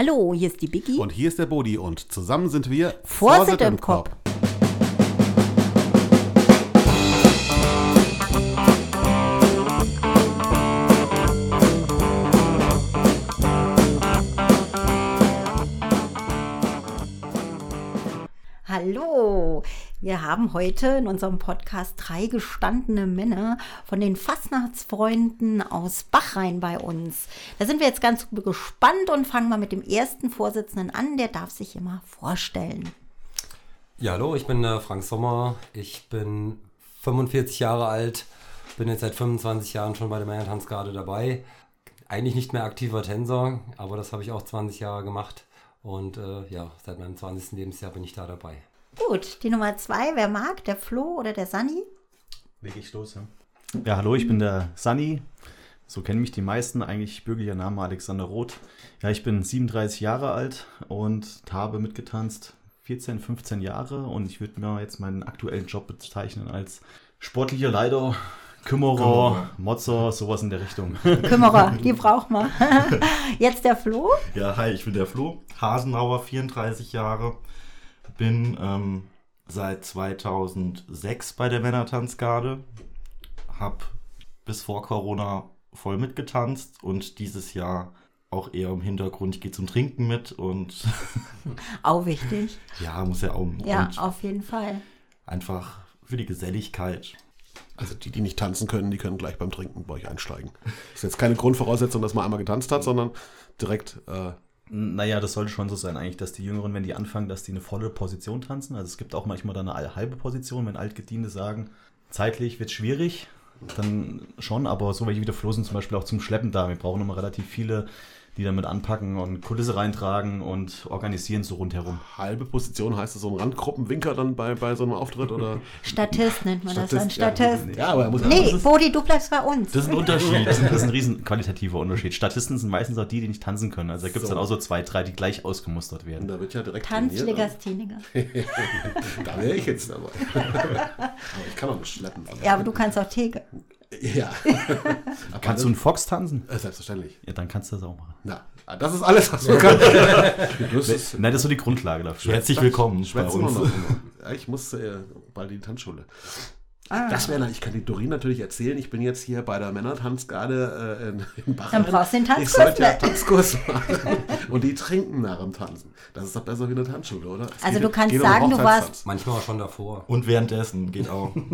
Hallo, hier ist die Biggie. Und hier ist der Bodi und zusammen sind wir Vorsitt im Kopf. Wir haben heute in unserem Podcast drei gestandene Männer von den Fastnachtsfreunden aus Bachrhein bei uns. Da sind wir jetzt ganz gespannt und fangen mal mit dem ersten Vorsitzenden an. Der darf sich immer vorstellen. Ja, hallo, ich bin äh, Frank Sommer. Ich bin 45 Jahre alt, bin jetzt seit 25 Jahren schon bei der Männertanzgarde dabei. Eigentlich nicht mehr aktiver Tänzer, aber das habe ich auch 20 Jahre gemacht. Und äh, ja, seit meinem 20. Lebensjahr bin ich da dabei. Gut, die Nummer zwei, wer mag, der Flo oder der Sani? Leg ich los, ja. Ja, hallo, ich bin der Sani. So kennen mich die meisten. Eigentlich bürgerlicher Name Alexander Roth. Ja, ich bin 37 Jahre alt und habe mitgetanzt 14, 15 Jahre und ich würde mir jetzt meinen aktuellen Job bezeichnen als sportlicher Leiter, Kümmerer, Kümmerer. Motzer, sowas in der Richtung. Kümmerer, die braucht man. Jetzt der Flo. Ja, hi, ich bin der Flo, Hasenauer, 34 Jahre, bin ähm, seit 2006 bei der Männertanzgarde, hab bis vor Corona voll mitgetanzt und dieses Jahr auch eher im Hintergrund, ich gehe zum Trinken mit und Auch wichtig. ja, muss ja auch Ja, auf jeden Fall. einfach für die Geselligkeit. Also die, die nicht tanzen können, die können gleich beim Trinken bei euch einsteigen. Das ist jetzt keine Grundvoraussetzung, dass man einmal getanzt hat, sondern direkt äh, Naja, das sollte schon so sein eigentlich, dass die Jüngeren, wenn die anfangen, dass die eine volle Position tanzen. Also es gibt auch manchmal dann eine halbe Position, wenn Altgediente sagen, zeitlich wird schwierig, dann schon, aber so welche wie der Flo sind zum Beispiel auch zum Schleppen da. Wir brauchen immer relativ viele, die damit anpacken und Kulisse reintragen und organisieren so rundherum. halbe Position heißt es so ein Randgruppenwinker dann bei, bei so einem Auftritt oder Statist nennt man das dann. Statist, Statist. Ja, aber er muss Nee, Bodi, du bleibst bei uns. Das ist ein Unterschied. Das ist, ein, das ist riesen qualitativer Unterschied. Statisten sind meistens auch die, die nicht tanzen können. Also da gibt es So. dann auch so zwei, drei, die gleich ausgemustert Und werden. da wird ja direkt. Tanzlegastheniker. Da wäre ich jetzt dabei. aber ich kann auch nicht schleppen. Ja, aber du kannst auch Theke. Ja. Kannst du einen Fox tanzen? Äh, Selbstverständlich. Ja, dann kannst du das auch machen. Na, das ist alles, was du kannst. Das Nein, das ist so die Grundlage dafür. Herzlich willkommen bei uns. ich muss äh, bald in die Tanzschule. Das wäre, ich kann die Dorin natürlich erzählen. Ich bin jetzt hier bei der Männertanzgarde äh, in, in Bachrhein. Dann brauchst du den Ich Tanzkurs sollte ja. Tanzkurs machen. Und die trinken nach dem Tanzen. Das ist doch besser wie eine Tanzschule, oder? Es Also geht- du kannst um sagen, du warst- Manchmal auch schon davor. Und währenddessen geht auch.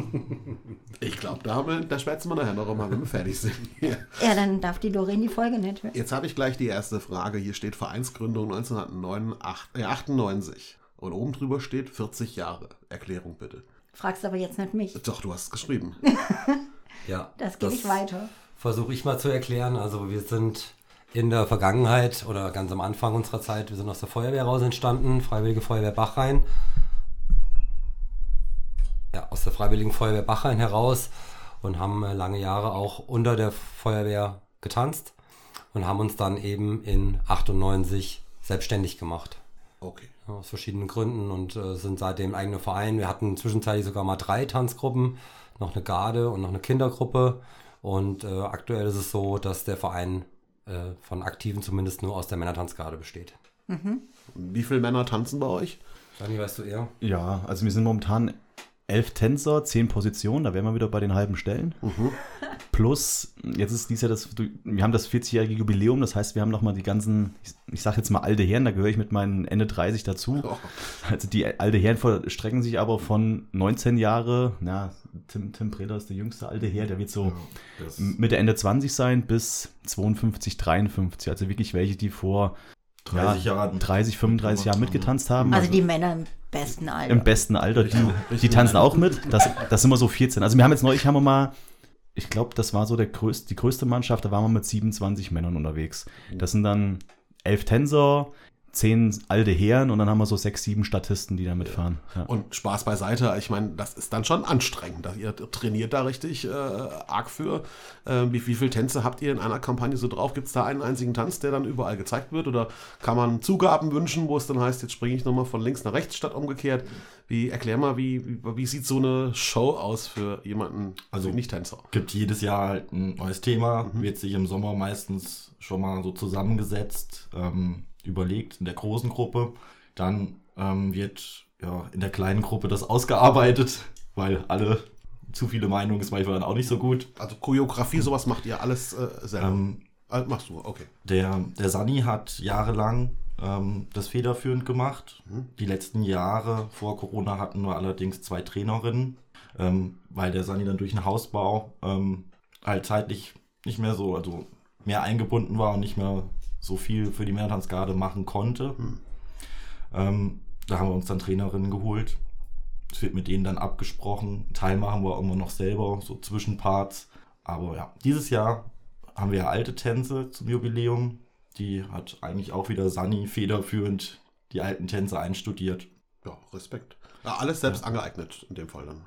Ich glaube, da, haben wir- da schwätzen wir nachher noch mal, wenn wir fertig sind. Ja, dann darf die Doreen die Folge nicht hören. Jetzt habe ich gleich die erste Frage. Hier steht Vereinsgründung 1998. Und oben drüber steht 40 Jahre. Erklärung bitte. Fragst aber jetzt nicht mich. Doch, du hast es geschrieben. Ja, Das gebe ich weiter. Versuche ich mal zu erklären. Also wir sind in der Vergangenheit oder ganz am Anfang unserer Zeit, wir sind aus der Feuerwehr raus entstanden, Freiwillige Feuerwehr Bachrhein. Ja, aus der Freiwilligen Feuerwehr Bachrhein heraus und haben äh, lange Jahre auch unter der Feuerwehr getanzt und haben uns dann eben in 98 selbstständig gemacht. Okay. Aus verschiedenen Gründen und äh, sind seitdem eigene Verein. Wir hatten zwischenzeitlich sogar mal drei Tanzgruppen, noch eine Garde und noch eine Kindergruppe. Und äh, aktuell ist es so, dass der Verein äh, von Aktiven zumindest nur aus der Männertanzgarde besteht. Wie viele Männer tanzen bei euch? Dani, weißt du eher? Ja, also wir sind momentan elf Tänzer, zehn Positionen, da wären wir wieder bei den halben Stellen. Plus, jetzt ist dies Jahr das, wir haben das 40-jährige Jubiläum, das heißt, wir haben nochmal die ganzen, ich, ich sag jetzt mal alte Herren, da gehöre ich mit meinen Ende 30 dazu. Oh. Also die alte Herren verstrecken sich aber von 19 Jahre, na, Tim, Tim Preder ist der jüngste alte Herr, der wird so Das, Mitte Ende 20 sein bis 52, 53. Also wirklich welche, die vor 30 ja, Jahren. 30, 35 Jahren mitgetanzt haben. Also die Männer im besten Alter. Im besten Alter, die, die tanzen auch mit. Das, das sind wir so 14. Also wir haben jetzt neulich, haben wir mal, ich glaube, das war so der größte, die größte Mannschaft, da waren wir mit 27 Männern unterwegs. Das sind dann elf Tänzer, zehn alte Herren und dann haben wir so sechs, sieben Statisten, die da mitfahren. Ja. Und Spaß beiseite, ich meine, das ist dann schon anstrengend. Ihr trainiert da richtig äh, arg für. Äh, wie, wie viele Tänze habt ihr in einer Kampagne so drauf? Gibt es da einen einzigen Tanz, der dann überall gezeigt wird? Oder kann man Zugaben wünschen, wo es dann heißt, jetzt springe ich nochmal von links nach rechts statt umgekehrt? Wie, erklär mal, wie, wie, wie sieht so eine Show aus für jemanden, also Also- Nicht-Tänzer? gibt jedes Jahr halt ein neues Thema, wird sich im Sommer meistens schon mal so zusammengesetzt, ähm, überlegt in der großen Gruppe. Dann ähm, wird ja, in der kleinen Gruppe das ausgearbeitet, weil alle zu viele Meinungen ist manchmal dann auch nicht so gut. Also Choreografie, sowas macht ihr alles äh, selber. Ähm, Ah, machst du, okay. Der, der Sani hat jahrelang ähm, das federführend gemacht. Die letzten Jahre vor Corona hatten wir allerdings zwei Trainerinnen, ähm, weil der Sani dann durch den Hausbau ähm, halt zeitlich nicht mehr so, also mehr eingebunden war und nicht mehr so viel für die Männertanzgarde machen konnte. Ähm, da haben wir uns dann Trainerinnen geholt. Es wird mit denen dann abgesprochen. Einen Teil machen wir immer noch selber, so Zwischenparts. Aber ja, dieses Jahr haben wir ja alte Tänze zum Jubiläum. Die hat eigentlich auch wieder Sani federführend die alten Tänze einstudiert. Ja, Respekt. Ja, alles selbst angeeignet in dem Fall dann.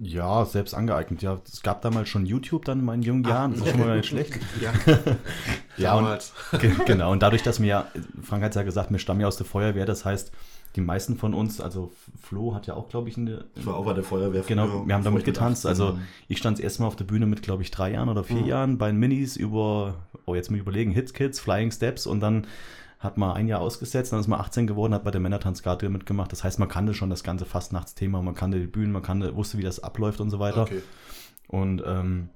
Ja, selbst angeeignet. Ja, es gab damals schon YouTube dann in meinen jungen Jahren. Das ist schon mal nicht schlecht. Ja, Ja, und, damals. ge- genau. Und dadurch, dass mir, ja- Frank hat es ja gesagt, wir stammen ja aus der Feuerwehr. Das heißt, die meisten von uns, also Flo hat ja auch, glaube ich, eine. Ich war auch bei der Feuerwehr. Genau, früher, wir haben damit ich getanzt. Also ich stand das erste Mal auf der Bühne mit, glaube ich, drei Jahren oder vier Jahren bei den Minis über, oh, jetzt mal überlegen, Hits Kids, Flying Steps und dann hat man ein Jahr ausgesetzt, dann ist man 18 geworden, hat bei der Männertanzgarde mitgemacht. Das heißt, man kannte schon das ganze Fastnachtsthema, man kannte die Bühnen, man kannte, wusste, wie das abläuft und so weiter. Okay. Und ähm,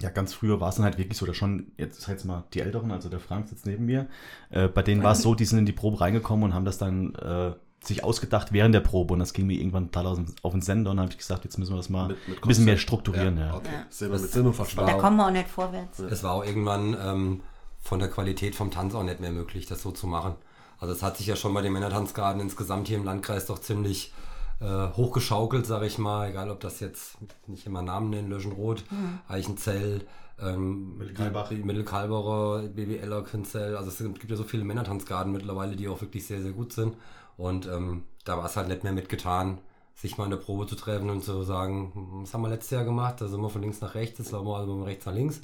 ja, ganz früher war es dann halt wirklich so, dass schon, jetzt ist jetzt mal die Älteren, also der Frank sitzt neben mir, äh, bei denen war es so, die sind in die Probe reingekommen und haben das dann äh, sich ausgedacht während der Probe und das ging mir irgendwann total aus dem- auf den Sender und dann habe ich gesagt, jetzt müssen wir das mal Mit- mit ein bisschen mehr strukturieren. Ja. Okay. Ja. Sinn, mit Verstand. Da kommen wir auch nicht vorwärts. Es war auch irgendwann ähm, von der Qualität vom Tanz auch nicht mehr möglich, das so zu machen. Also es hat sich ja schon bei den Männertanzgarden insgesamt hier im Landkreis doch ziemlich äh, hochgeschaukelt, sage ich mal. Egal, ob das jetzt nicht immer Namen nennen, Löschenrot, Eichenzell, ähm, Mittelkalbach. die- die Mittelkalberer, BBLer, Quinzell. Also es gibt ja so viele Männertanzgarden mittlerweile, die auch wirklich sehr, sehr gut sind. Und ähm, da war es halt nicht mehr mitgetan, sich mal in der Probe zu treffen und zu sagen, hm, was haben wir letztes Jahr gemacht? Da sind wir von links nach rechts, jetzt laufen wir also von rechts nach links.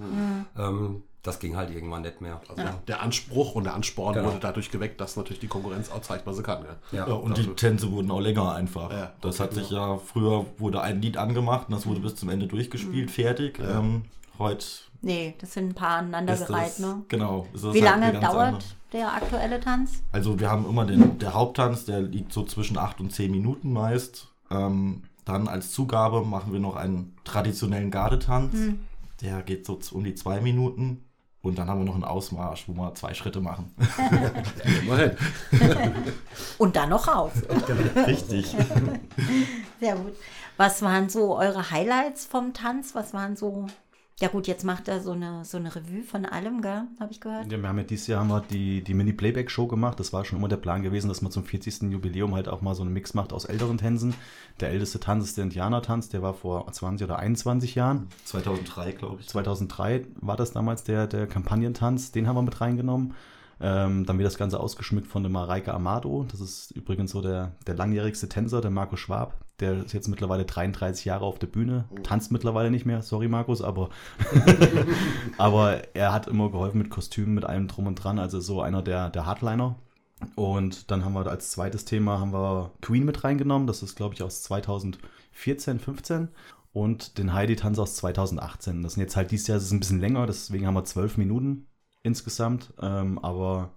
Ähm, das ging halt irgendwann nicht mehr. Also der Anspruch und der Ansporn Genau. wurde dadurch geweckt, dass natürlich die Konkurrenz auch zeigt, was sie kann. Ja, Ja. Ja, und die Tänze wurden auch länger einfach. Ja, das okay, hat sich ja, früher wurde ein Lied angemacht und das wurde bis zum Ende durchgespielt, fertig. Ähm, heute Nee, das sind ein paar aneinandergereiht, ne? genau. ist das Wie halt lange ganz dauert andere- der aktuelle Tanz? Also wir haben immer den, der Haupttanz, der liegt so zwischen 8 und 10 Minuten meist. Ähm, dann als Zugabe machen wir noch einen traditionellen Gardetanz. Der geht so um die zwei Minuten. Und dann haben wir noch einen Ausmarsch, wo wir zwei Schritte machen. Immerhin. Und dann noch raus. Richtig. Sehr gut. Was waren so eure Highlights vom Tanz? Was waren so. Ja, gut, jetzt macht er so eine, so eine Revue von allem, gell? Habe ich gehört. Ja, wir haben ja dieses Jahr haben wir die, die Mini-Playback-Show gemacht. Das war schon immer der Plan gewesen, dass man zum 40. Jubiläum halt auch mal so einen Mix macht aus älteren Tänzen. Der älteste Tanz ist der Indianertanz, der war vor 20 oder 21 Jahren. 2003, glaube ich. 2003 war das damals der, der Kampagnentanz, den haben wir mit reingenommen. Ähm, dann wird das Ganze ausgeschmückt von der Mareike Amado. Das ist übrigens so der, der langjährigste Tänzer, der Marco Schwab. Der ist jetzt mittlerweile 33 Jahre auf der Bühne, tanzt mittlerweile nicht mehr, sorry Markus, aber, aber er hat immer geholfen mit Kostümen, mit allem drum und dran, also so einer der, der Hardliner. Und dann haben wir als zweites Thema haben wir Queen mit reingenommen, das ist glaube ich aus 2014, 15 und den Heidi-Tanz aus 2018. Das sind jetzt halt dieses Jahr, das ist ein bisschen länger, deswegen haben wir zwölf Minuten insgesamt, ähm, aber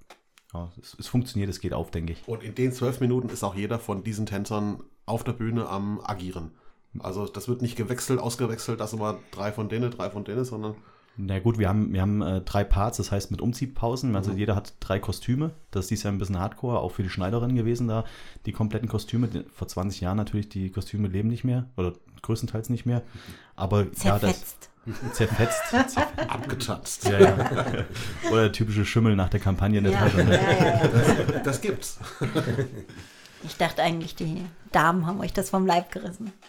ja, es, es funktioniert, es geht auf, denke ich. Und in den zwölf Minuten ist auch jeder von diesen Tänzern auf der Bühne am Agieren. Also das wird nicht gewechselt, ausgewechselt, dass immer drei von denen, drei von denen, sondern Na gut, wir haben, wir haben äh, drei Parts, das heißt mit Umziehpausen. Also jeder hat drei Kostüme. Das ist dieses Jahr ein bisschen Hardcore, auch für die Schneiderin gewesen da. Die kompletten Kostüme, die, vor 20 Jahren natürlich, die Kostüme leben nicht mehr oder größtenteils nicht mehr. Aber ja, das Zerfetzt. zerfetzt. zerfetzt. abgetanzt. ja, ja. Oder der typische Schimmel nach der Kampagne. Der Ja, Tasche, ja, ja, ja. Das gibt's. Ich dachte eigentlich, die Damen haben euch das vom Leib gerissen.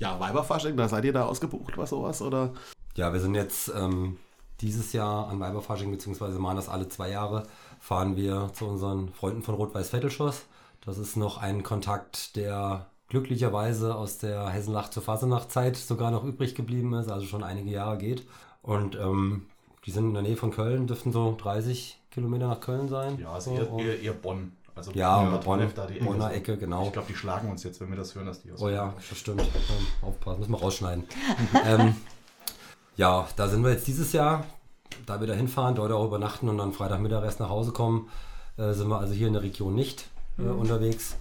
Ja, Weiberfasching, da seid ihr da ausgebucht, was sowas? Oder? Ja, wir sind jetzt ähm, dieses Jahr an Weiberfasching, beziehungsweise machen das alle zwei Jahre, fahren wir zu unseren Freunden von Rot-Weiß-Vettelschoss. Das ist noch ein Kontakt, der glücklicherweise aus der Hessenlach zur Fasenachtzeit sogar noch übrig geblieben ist, also schon einige Jahre geht. Und ähm, die sind in der Nähe von Köln, dürften so 30 Kilometer nach Köln sein. Ja, so, also eher, und- eher, eher Bonn. Also Ja, Bad Bonn, da die Bonner so. Ecke, genau. Ich glaube, die schlagen uns jetzt, wenn wir das hören, dass die aus Oh ja, das stimmt. Aufpassen, müssen wir rausschneiden. ähm, ja, da sind wir jetzt dieses Jahr, da wir da hinfahren, dort auch übernachten und dann Freitagmittag erst nach Hause kommen, äh, sind wir also hier in der Region nicht äh, unterwegs.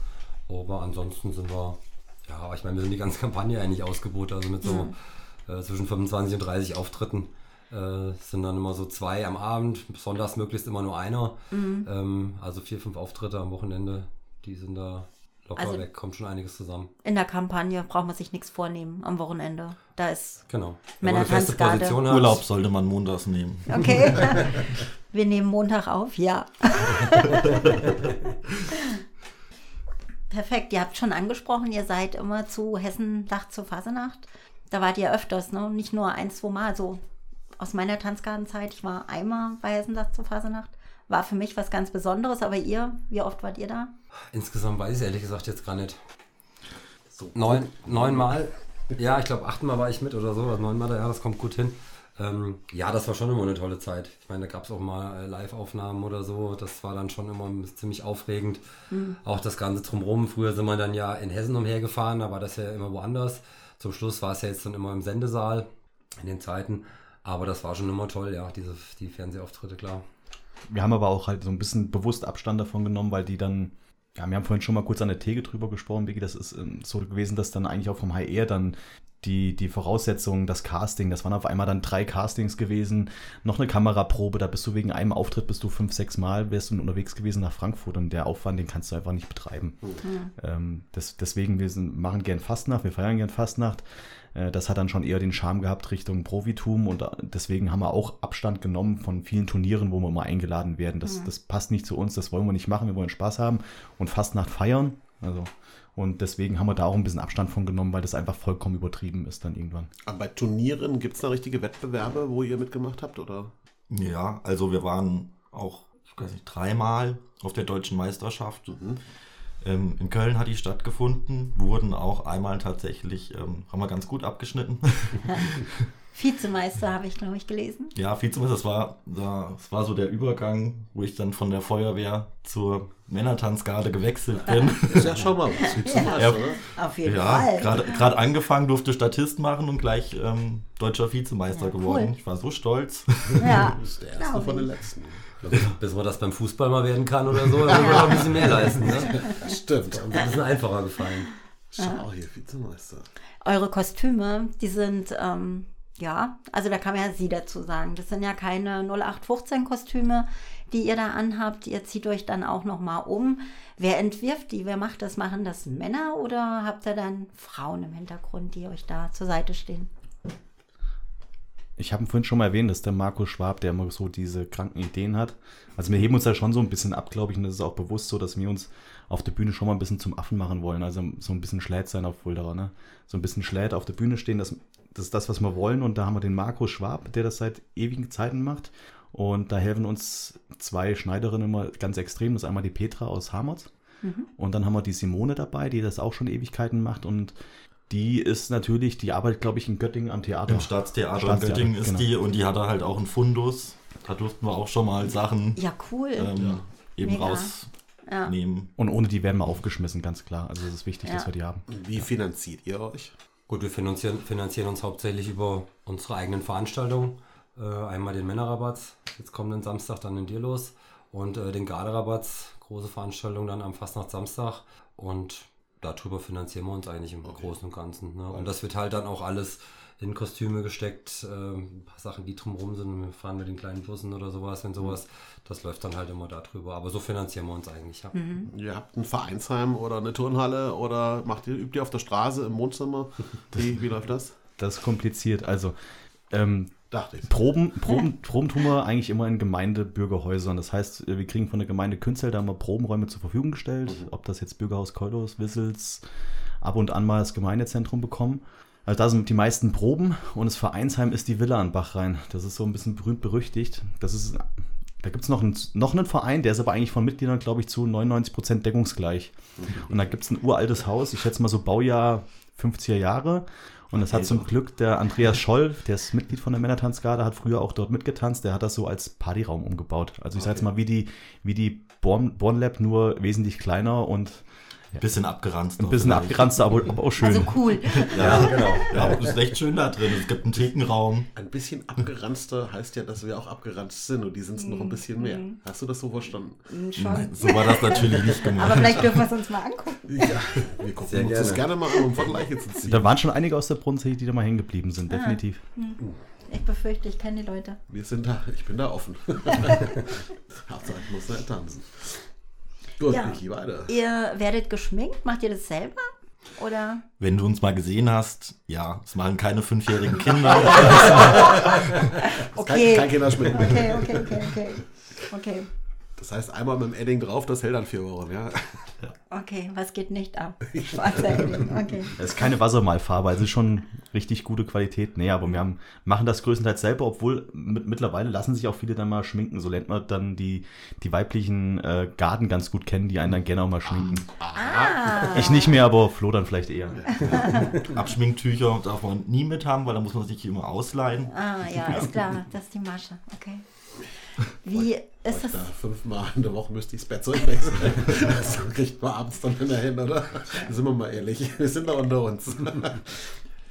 Aber ansonsten sind wir, ja, ich meine, wir sind die ganze Kampagne eigentlich ausgebucht, also mit so äh, zwischen 25 und 30 Auftritten. Äh, sind dann immer so zwei am Abend, sonntags möglichst immer nur einer. Ähm, also vier, fünf Auftritte am Wochenende, die sind da locker Also- weg, kommt schon einiges zusammen. In der Kampagne braucht man sich nichts vornehmen am Wochenende. Da ist Genau. Männer- Wenn man eine feste Tanzgarde. Position hat, Urlaub sollte man montags nehmen. Okay. Wir nehmen Montag auf, ja. Perfekt, ihr habt schon angesprochen, ihr seid immer zu Hessen-Dach zur Fasenacht. Da wart ihr öfters, ne? Nicht nur ein, zwei Mal. So aus meiner Tanzgartenzeit, ich war einmal bei Hessen-Dach zur Fasenacht. War für mich was ganz Besonderes, aber ihr, wie oft wart ihr da? Insgesamt weiß ich es ehrlich gesagt jetzt gar nicht. Neun, neunmal, ja, ich glaube achtmal war ich mit oder so, also neunmal, ja, das kommt gut hin. Ähm, ja, das war schon immer eine tolle Zeit. Ich meine, da gab es auch mal äh, Live-Aufnahmen oder so, das war dann schon immer ziemlich aufregend. Auch das Ganze drumherum. Früher sind wir dann ja in Hessen umhergefahren, da war das ja immer woanders. Zum Schluss war es ja jetzt dann immer im Sendesaal in den Zeiten. Aber das war schon immer toll, ja, diese, die Fernsehauftritte, klar. Wir haben aber auch halt so ein bisschen bewusst Abstand davon genommen, weil die dann, ja, wir haben vorhin schon mal kurz an der Theke drüber gesprochen, Vicky, das ist ähm, so gewesen, dass dann eigentlich auch vom HR dann die, die Voraussetzungen, das Casting, das waren auf einmal dann drei Castings gewesen, noch eine Kameraprobe, da bist du wegen einem Auftritt, bist du fünf, sechs Mal, wärst du unterwegs gewesen nach Frankfurt und der Aufwand, den kannst du einfach nicht betreiben. Ähm, das, deswegen, wir sind, machen gern Fastnacht, wir feiern gern Fastnacht. Äh, Das hat dann schon eher den Charme gehabt Richtung Profitum und äh, deswegen haben wir auch Abstand genommen von vielen Turnieren, wo wir immer eingeladen werden. Das, das passt nicht zu uns, das wollen wir nicht machen, wir wollen Spaß haben und Fastnacht feiern. Also, und deswegen haben wir da auch ein bisschen Abstand von genommen, weil das einfach vollkommen übertrieben ist dann irgendwann. Aber bei Turnieren gibt es da richtige Wettbewerbe, wo ihr mitgemacht habt? Oder? Ja, also wir waren auch, ich weiß nicht, dreimal auf der deutschen Meisterschaft. Ähm, in Köln hat die stattgefunden, wurden auch einmal tatsächlich, ähm, haben wir ganz gut abgeschnitten. Vizemeister habe ich, glaube ich, gelesen. ja, Vizemeister, das war, das war so der Übergang, wo ich dann von der Feuerwehr zur Männertanzgarde gewechselt bin. Ist ja schon mal was. Vizemeister, Ja. oder? Auf jeden ja, Fall. gerade gerade angefangen, durfte Statist machen und gleich ähm, deutscher Vizemeister Ja, cool. geworden. Ich war so stolz. Ja, Du bist der erste von den letzten. Bis man das beim Fußball mal werden kann oder so, dann muss man noch ein bisschen mehr leisten. Ne? Stimmt. Und ein bisschen einfacher gefallen. Schau hier, Vizemeister. Eure Kostüme, die sind, ähm, ja, also da kann man ja Sie dazu sagen. Das sind ja keine 0815-Kostüme, die ihr da anhabt. Ihr zieht euch dann auch nochmal um. Wer entwirft die? Wer macht das? Machen das Männer oder habt ihr dann Frauen im Hintergrund, die euch da zur Seite stehen? Ich habe vorhin schon mal erwähnt, dass der Markus Schwab, der immer so diese kranken Ideen hat. Also wir heben uns da schon so ein bisschen ab, glaube ich, und das ist auch bewusst so, dass wir uns auf der Bühne schon mal ein bisschen zum Affen machen wollen. Also so ein bisschen Schläd sein auf Fulderer, ne? So ein bisschen Schläd auf der Bühne stehen, das, das ist das, was wir wollen. Und da haben wir den Markus Schwab, der das seit ewigen Zeiten macht. Und da helfen uns zwei Schneiderinnen immer ganz extrem. Das ist einmal die Petra aus Hamerz. Und dann haben wir die Simone dabei, die das auch schon Ewigkeiten macht. Und die ist natürlich, die arbeitet, glaube ich, in Göttingen am Theater. Im Staatstheater in Göttingen ist genau. die und die hatte halt auch einen Fundus. Da durften wir auch schon mal Sachen Ja, cool. ähm, eben Mega. Rausnehmen. Und ohne die werden wir aufgeschmissen, ganz klar. Also es ist wichtig, Ja. dass wir die haben. Wie finanziert ihr euch? Gut, wir finanzieren, finanzieren uns hauptsächlich über unsere eigenen Veranstaltungen. Äh, einmal den Männerrabatt, jetzt kommenden Samstag dann in dir los. Und äh, den Garderabatt, große Veranstaltung dann am Fastnacht Samstag. Und darüber finanzieren wir uns eigentlich im Großen und Ganzen. Ne? Und das wird halt dann auch alles in Kostüme gesteckt, äh, ein paar Sachen, die drumherum sind. Wir fahren mit den kleinen Bussen oder sowas und sowas. Das läuft dann halt immer darüber. Aber so finanzieren wir uns eigentlich. Ja. Ihr habt ein Vereinsheim oder eine Turnhalle oder macht ihr, übt ihr auf der Straße im Wohnzimmer? Wie, wie läuft das? Das ist kompliziert. Also ähm, Dachte ich. Proben, Proben, Proben tun wir eigentlich immer in Gemeindebürgerhäusern. Das heißt, wir kriegen von der Gemeinde Künzel da mal Probenräume zur Verfügung gestellt. Ob das jetzt Bürgerhaus Keulos, Wissels, ab und an mal das Gemeindezentrum bekommen. Also da sind die meisten Proben und das Vereinsheim ist die Villa an Bachrhein. Das ist so ein bisschen berühmt berüchtigt. Das ist, da gibt es noch, einen- noch einen Verein, der ist aber eigentlich von Mitgliedern, glaube ich, zu 99% deckungsgleich. Und da gibt es ein uraltes Haus, ich schätze mal so Baujahr 50er Jahre. Und das hat zum Glück der Andreas Scholl, der ist Mitglied von der Männertanzgarde, hat früher auch dort mitgetanzt, der hat das so als Partyraum umgebaut. Also ich sage jetzt mal wie die, wie die Born, Born Lab, nur wesentlich kleiner und Ein bisschen abgeranzt. Ein bisschen abgeranzt, aber, aber auch schön. Also cool. Ja, genau. Ja, das ist echt schön da drin. Es gibt einen Thekenraum. Ein bisschen abgeranzter heißt ja, dass wir auch abgeranzt sind und die sind es noch ein bisschen mehr. Hast du das so verstanden? Mm, Schon. Nein, so war das natürlich nicht gemeint. Aber vielleicht dürfen wir es uns mal angucken. Ja, wir gucken Sehr uns das gerne. gerne mal an, um Vergleiche zu ziehen. Da waren schon einige aus der Brunnenzeche, die da mal hängen geblieben sind, Ah. definitiv. Ich befürchte, ich kenne die Leute. Wir sind da, ich bin da offen. Hauptsache, ich muss nicht tanzen. Gut, Ja. Weiter. Ihr werdet geschminkt, macht ihr das selber? Oder? Wenn du uns mal gesehen hast, ja, es machen keine fünfjährigen Kinder. Okay. Kein, kein Kinderschminken. Okay, okay, okay, okay. Okay, Das heißt, einmal mit dem Edding drauf, das hält dann vier Wochen, ja. okay, was geht nicht ab? Okay. Es ist keine Wassermalfarbe, also es ist schon richtig gute Qualität. Nee, aber wir haben, machen das größtenteils selber, obwohl mit, mittlerweile lassen sich auch viele dann mal schminken. So lernt man dann die, die weiblichen äh, Garden ganz gut kennen, die einen dann gerne auch mal schminken. Ah, Ich nicht mehr, aber Flo dann vielleicht eher. Abschminktücher darf man nie mit haben, weil da muss man sich immer ausleihen. ah, ja, ist klar, das ist die Masche, okay. Wie ist das? Da fünfmal in der Woche müsste ich das Bettzeug wechseln. Das kriegt man abends dann mehr hin, oder? Sind wir mal ehrlich. Wir sind da unter uns.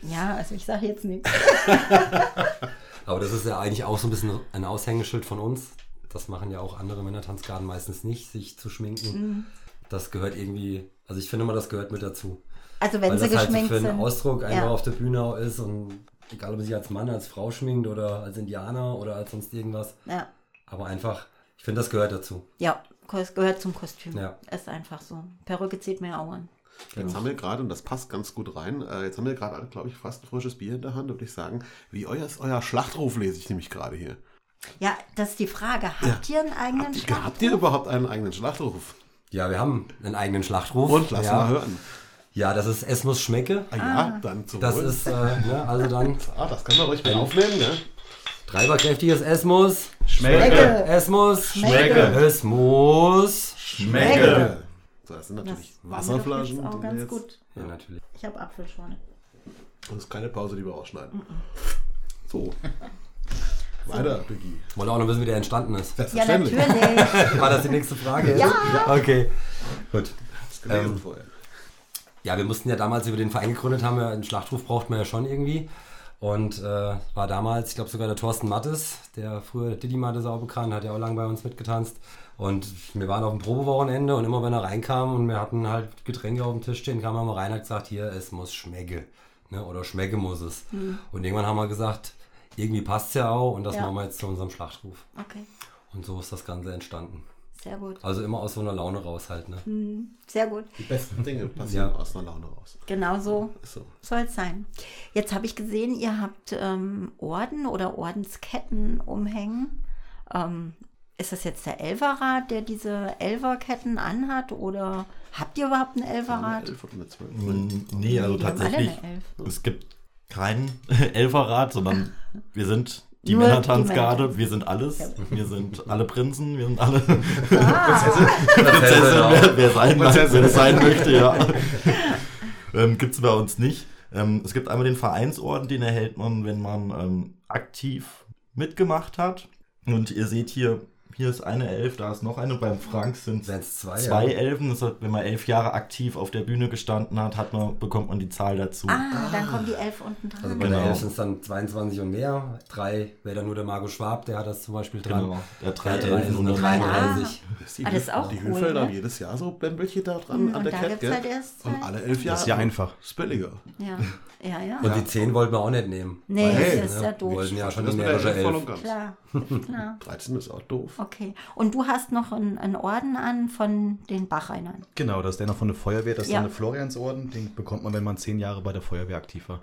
Ja, also ich sage jetzt nichts. Aber das ist ja eigentlich auch so ein bisschen ein Aushängeschild von uns. Das machen ja auch andere Männertanzgarten meistens nicht, sich zu schminken. Das gehört irgendwie, also ich finde mal, das gehört mit dazu. Also wenn Weil sie das halt so geschminkt für einen sind. Ausdruck einfach Ja. auf der Bühne auch ist und egal, ob man sich als Mann, als Frau schminkt oder als Indianer oder als sonst irgendwas. Ja, Aber einfach, ich finde, das gehört dazu. ja, es gehört zum Kostüm. Ja. Ist einfach so. Perücke zieht mir auch an. Jetzt haben wir gerade, und das passt ganz gut rein, äh, jetzt haben wir gerade, alle, glaube ich, fast ein frisches Bier in der Hand, würde ich sagen. Wie euer ist euer Schlachtruf, lese ich nämlich gerade hier. Ja, das ist die Frage. Habt ihr einen eigenen Habt, Schlachtruf? habt ihr überhaupt einen eigenen Schlachtruf? Ja, wir haben einen eigenen Schlachtruf. Und lass ja. mal hören. Ja, das ist Es muss schmecke. Ah, ja, dann zum Das Wohl. ist, äh, ne, also dann ah, das können wir ruhig mal aufnehmen, ne? Treiberkräftiges Es muss. Schmecke. Es muss. Schmecke. Es muss. Schmecke. So, das sind Das natürlich mir Wasserflaschen. auch ganz jetzt- gut. Ja, natürlich. Ich habe Apfelschorle. Das ist keine Pause, die wir ausschneiden. So. Weiter, Biggie. Wollen auch noch wissen, wie der entstanden ist. Ja, Selbstverständlich. natürlich. War das die nächste Frage? Ja. Okay. Gut. Hab's gelesen Ähm, vorher. Ja, wir mussten ja damals, wie wir den Verein gegründet haben, ja, einen Schlachtruf braucht man ja schon irgendwie. Und äh, war damals, ich glaube sogar der Thorsten Mattes, der früher Diddy Mattes auch bekannt, hat ja auch lange bei uns mitgetanzt. Und wir waren auf dem Probewochenende und immer wenn er reinkam und wir hatten halt Getränke auf dem Tisch stehen, kam er mal rein und hat gesagt, hier, es muss schmecke. Ne? Oder schmecke muss es. Und irgendwann haben wir gesagt, irgendwie passt es ja auch und das Ja. machen wir jetzt zu unserem Schlachtruf. Okay, Und so ist das Ganze entstanden. Sehr gut. Also immer aus so einer Laune raus halt. Ne? Sehr gut. Die besten Dinge passieren Ja. aus einer Laune raus. Genau so so. soll es sein. Jetzt habe ich gesehen, ihr habt ähm, Orden oder Ordensketten umhängen. Ähm, ist das jetzt der Elferrat, der diese Elferketten anhat? Oder habt ihr überhaupt einen Eine Elferrat? 11 oder eine 12? Mm, Nee, also tatsächlich, Elf. es gibt keinen Elferrat, sondern wir sind die Nur die Männertanzgarde, Männertanz- wir sind alles. Wir sind alle Prinzen, wir sind alle Ah, Prinzessin, wer, wer, sein, Prinzessin. wer sein möchte, ja. ähm, gibt es bei uns nicht. Ähm, es gibt einmal den Vereinsorden, den erhält man, wenn man ähm, aktiv mitgemacht hat. Und ihr seht hier, hier ist eine Elf, da ist noch eine. Beim Frank sind es zwei? zwei ja. Elfen. Das heißt, wenn man elf Jahre aktiv auf der Bühne gestanden hat, hat man, bekommt man die Zahl dazu. ah, dann kommen die elf unten dran. Also bei Genau. der 11 sind es dann 22 und mehr. Drei wäre dann nur der Marco Schwab, der hat das zum Beispiel dran. Genau. Der drei Ja, drei Elfen und dann dann drei. 33. Das ist die, Ah, das ist auch die cool, Höfelder ne? haben jedes Jahr so Bändchen da dran Mhm, an und der Kette, halt Und alle elf Jahre. Das ist ja einfach. ist billiger. Ja, ja, ja. Und die 10 wollten wir auch nicht nehmen. Nee, Hey, das ist ja Wir doof. wollten ja schon Das elf voll 11. und ganz. Klar, klar. 13 ist auch doof. Okay. Und du hast noch einen, einen Orden an von den Bachreinern. Genau, das ist der noch von der Feuerwehr, das ist Ja. der Floriansorden, den bekommt man, wenn man zehn Jahre bei der Feuerwehr aktiv war.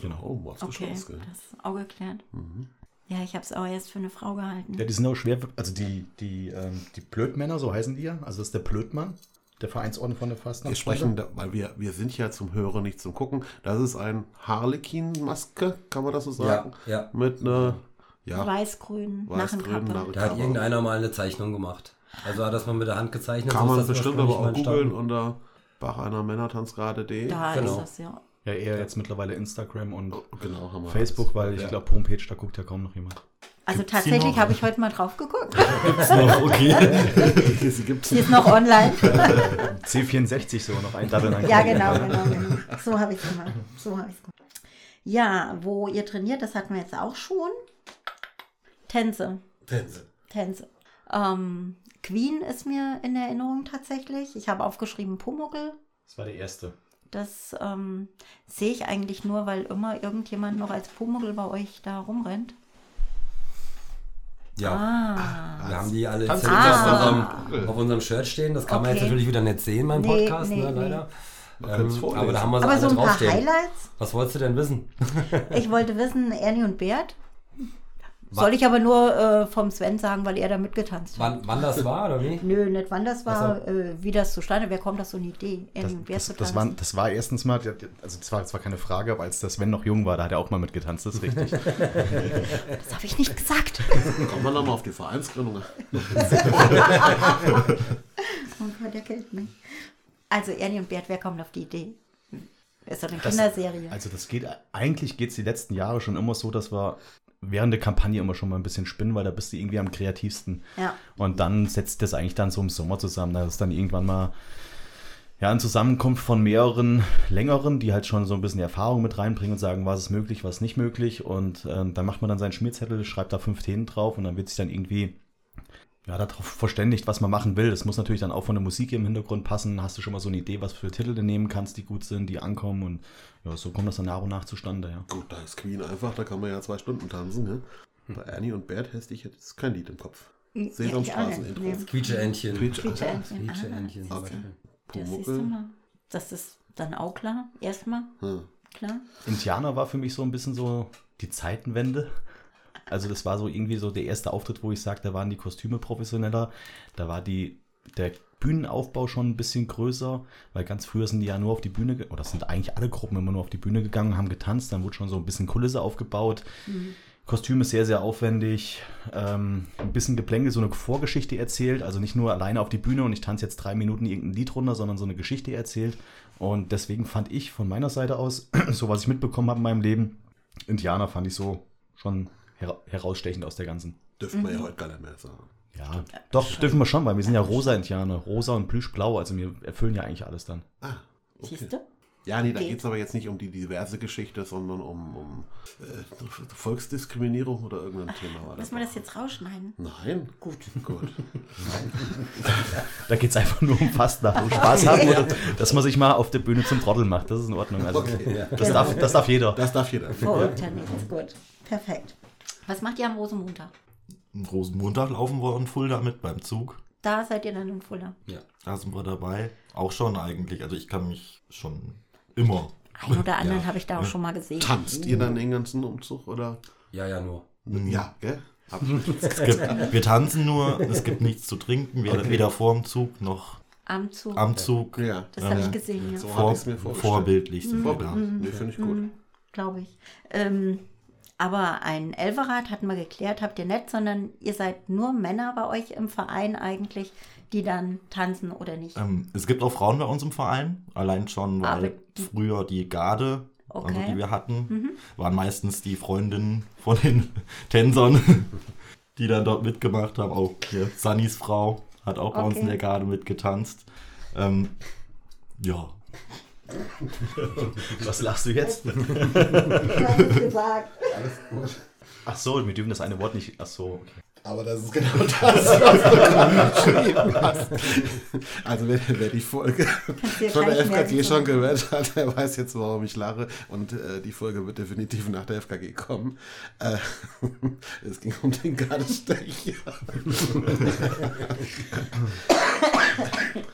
Genau. Oh, Mords Okay, Geschoss, gell? das ist auch geklärt. Mhm. Ja, ich habe es auch erst für eine Frau gehalten. Ja, die sind auch schwer, also die, die, ähm, die Blödmänner, so heißen die ja, also das ist der Blödmann, der Vereinsorden von der Fastnacht. Wir sprechen, da, weil wir, wir sind ja zum Hören, nicht zum Gucken. Das ist ein Harlequin-Maske, kann man das so sagen? Ja, ja. Mit einer, ja, Weiß-grün, Weiß-grün, Narrenkappe. Narren- Da hat irgendeiner mal eine Zeichnung gemacht. Also hat das mal mit der Hand gezeichnet. kann man das bestimmt aber auch googeln unter Bach einer Männertanzgrade.de. Da Genau. ist das, ja. Ja, eher jetzt mittlerweile Instagram und Genau, haben wir Facebook, weil ich Ja. glaube, Homepage, da guckt ja kaum noch jemand. Also Gibt's tatsächlich habe ich heute mal drauf geguckt. Gibt's noch, okay. Sie gibt's Die ist noch online. C64 so, noch ein Datteln Ja, genau, genau, genau. So habe ich es gemacht. So habe ich gemacht. Ja, wo ihr trainiert, das hatten wir jetzt auch schon. Tänze. Tänze. Tänze. Ähm, Queen ist mir in Erinnerung tatsächlich. Ich habe aufgeschrieben Pumuckl. Das war der erste. Das ähm, sehe ich eigentlich nur, weil immer irgendjemand noch als Pumuckl bei euch da rumrennt. Ja. Ah, Wir haben die alle Ah. auf, unserem, auf unserem Shirt stehen. Das kann man jetzt Okay. natürlich wieder nicht sehen beim Nee, Podcast, nee, ne, nee. leider. Ähm, aber da haben wir sie aber alle so ein paar draufstehen. Highlights. Was wolltest du denn wissen? Ich wollte wissen, Ernie und Bert. Soll ich aber nur äh, vom Sven sagen, weil er da mitgetanzt hat. Wann, wann das war oder wie? Nö, nicht wann das war, Ach äh, wie das zustande, wer kommt auf so eine Idee, Das, Ernie und Bert das, zu das, war, das war erstens mal, also das war, das war keine Frage, aber als der Sven noch jung war, da hat er auch mal mitgetanzt, das ist richtig. Das habe ich nicht gesagt. Kommen wir nochmal auf die Vereinsgründung. Oh Gott, der kennt mich. Also Ernie und Bert, wer kommt auf die Idee? Ist doch eine Das- Kinderserie. Also das geht, eigentlich geht es die letzten Jahre schon immer so, dass wir während der Kampagne immer schon mal ein bisschen spinnen, weil da bist du irgendwie am kreativsten. ja. Und dann setzt das eigentlich dann so im Sommer zusammen. Da ist dann irgendwann mal ja, eine Zusammenkunft von mehreren längeren, die halt schon so ein bisschen Erfahrung mit reinbringen und sagen, was ist möglich, was nicht möglich. Und ähm, dann macht man dann seinen Schmierzettel, schreibt da fünf Themen drauf und dann wird sich dann irgendwie ja, darauf verständigt, was man machen will. Das muss natürlich dann auch von der Musik im Hintergrund passen. Hast du schon mal so eine Idee, was für Titel du nehmen kannst, die gut sind, die ankommen und ja, so kommt das dann nach und nach zustande, ja. Gut, da ist Queen einfach, da kann man ja zwei Stunden tanzen. Ne? Bei Ernie und Bert hätte ich jetzt kein Lied im Kopf. Ja, Sesamstraßen-Intro. nicht. Quietsche-Entchen. Quietsche- Quietsche-Entchen. Quietsche-Entchen zum Okay. Beispiel. Das siehst du Pumuckl. mal. Das ist dann auch klar. Erstmal Hm. klar. Indianer war für mich so ein bisschen so die Zeitenwende. Also das war so irgendwie so der erste Auftritt, wo ich sage, da waren die Kostüme professioneller, da war die, der Bühnenaufbau schon ein bisschen größer, weil ganz früher sind die ja nur auf die Bühne, oder sind eigentlich alle Gruppen immer nur auf die Bühne gegangen, haben getanzt, dann wurde schon so ein bisschen Kulisse aufgebaut. Kostüme sehr, sehr aufwendig, ähm, ein bisschen Geplänkel, so eine Vorgeschichte erzählt, also nicht nur alleine auf die Bühne und ich tanze jetzt drei Minuten irgendein Lied runter, sondern so eine Geschichte erzählt. Und deswegen fand ich von meiner Seite aus, so was ich mitbekommen habe in meinem Leben, Indianer fand ich so schon hera herausstechend aus der ganzen. Dürfte man ja heute gar nicht mehr sagen. Ja, doch, dürfen wir schon, weil wir sind ja rosa Indianer, rosa und plüschblau, also wir erfüllen ja eigentlich alles dann. Ah, okay. Siehst du? Ja, nee, da geht es aber jetzt nicht um die diverse Geschichte, sondern um, um äh, Volksdiskriminierung oder irgendein Thema. War Müssen wir das jetzt rausschneiden? Nein? Gut. Gut. Da geht es einfach nur um Fastnacht, um Spaß haben oder dass man sich mal auf der Bühne zum Trottel macht, das ist in Ordnung. Also, Okay. das, darf, das darf jeder. Das darf jeder. Verrückt, ja, nee, das ist gut. Perfekt. Was macht ihr am Rosenmontag? Am Rosenmontag laufen wir in Fulda mit beim Zug. Da seid ihr dann in Fulda. Ja. Da sind wir dabei. Auch schon eigentlich. Also ich kann mich schon immer. Ein oder anderen habe ich da auch schon mal gesehen. Tanzt ihr dann den ganzen Umzug oder? ja, ja, nur. Ja, gell? Gibt, wir tanzen nur, es gibt nichts zu trinken, weder, weder vorm Zug noch Am Zug. am Zug. ja. Das habe Ja. ich gesehen, ja. So Vor, mir vorbildlich sind wir da. Vorbild. Nee, finde ich gut. Glaube ich. Ähm, aber ein Elferrad hatten wir geklärt, habt ihr nicht, sondern ihr seid nur Männer bei euch im Verein eigentlich, die dann tanzen oder nicht. Ähm, es gibt auch Frauen bei uns im Verein, allein schon, weil Aber die- früher die Garde, also Okay. die wir hatten, waren meistens die Freundinnen von den Tänzern, die dann dort mitgemacht haben. Auch hier, Sunnys Frau hat auch bei uns Okay. in der Garde mitgetanzt. Ähm, ja, Was lachst du jetzt? gesagt. Ach so, wir dürfen das eine Wort nicht. Ach so, okay. Aber das ist genau das, was du gerade geschrieben hast. Also wer, wer die Folge von der FKG schon gehört hat, der weiß jetzt, warum ich lache. Und äh, die Folge wird definitiv nach der FKG kommen. Äh, es ging um den Gardestecher.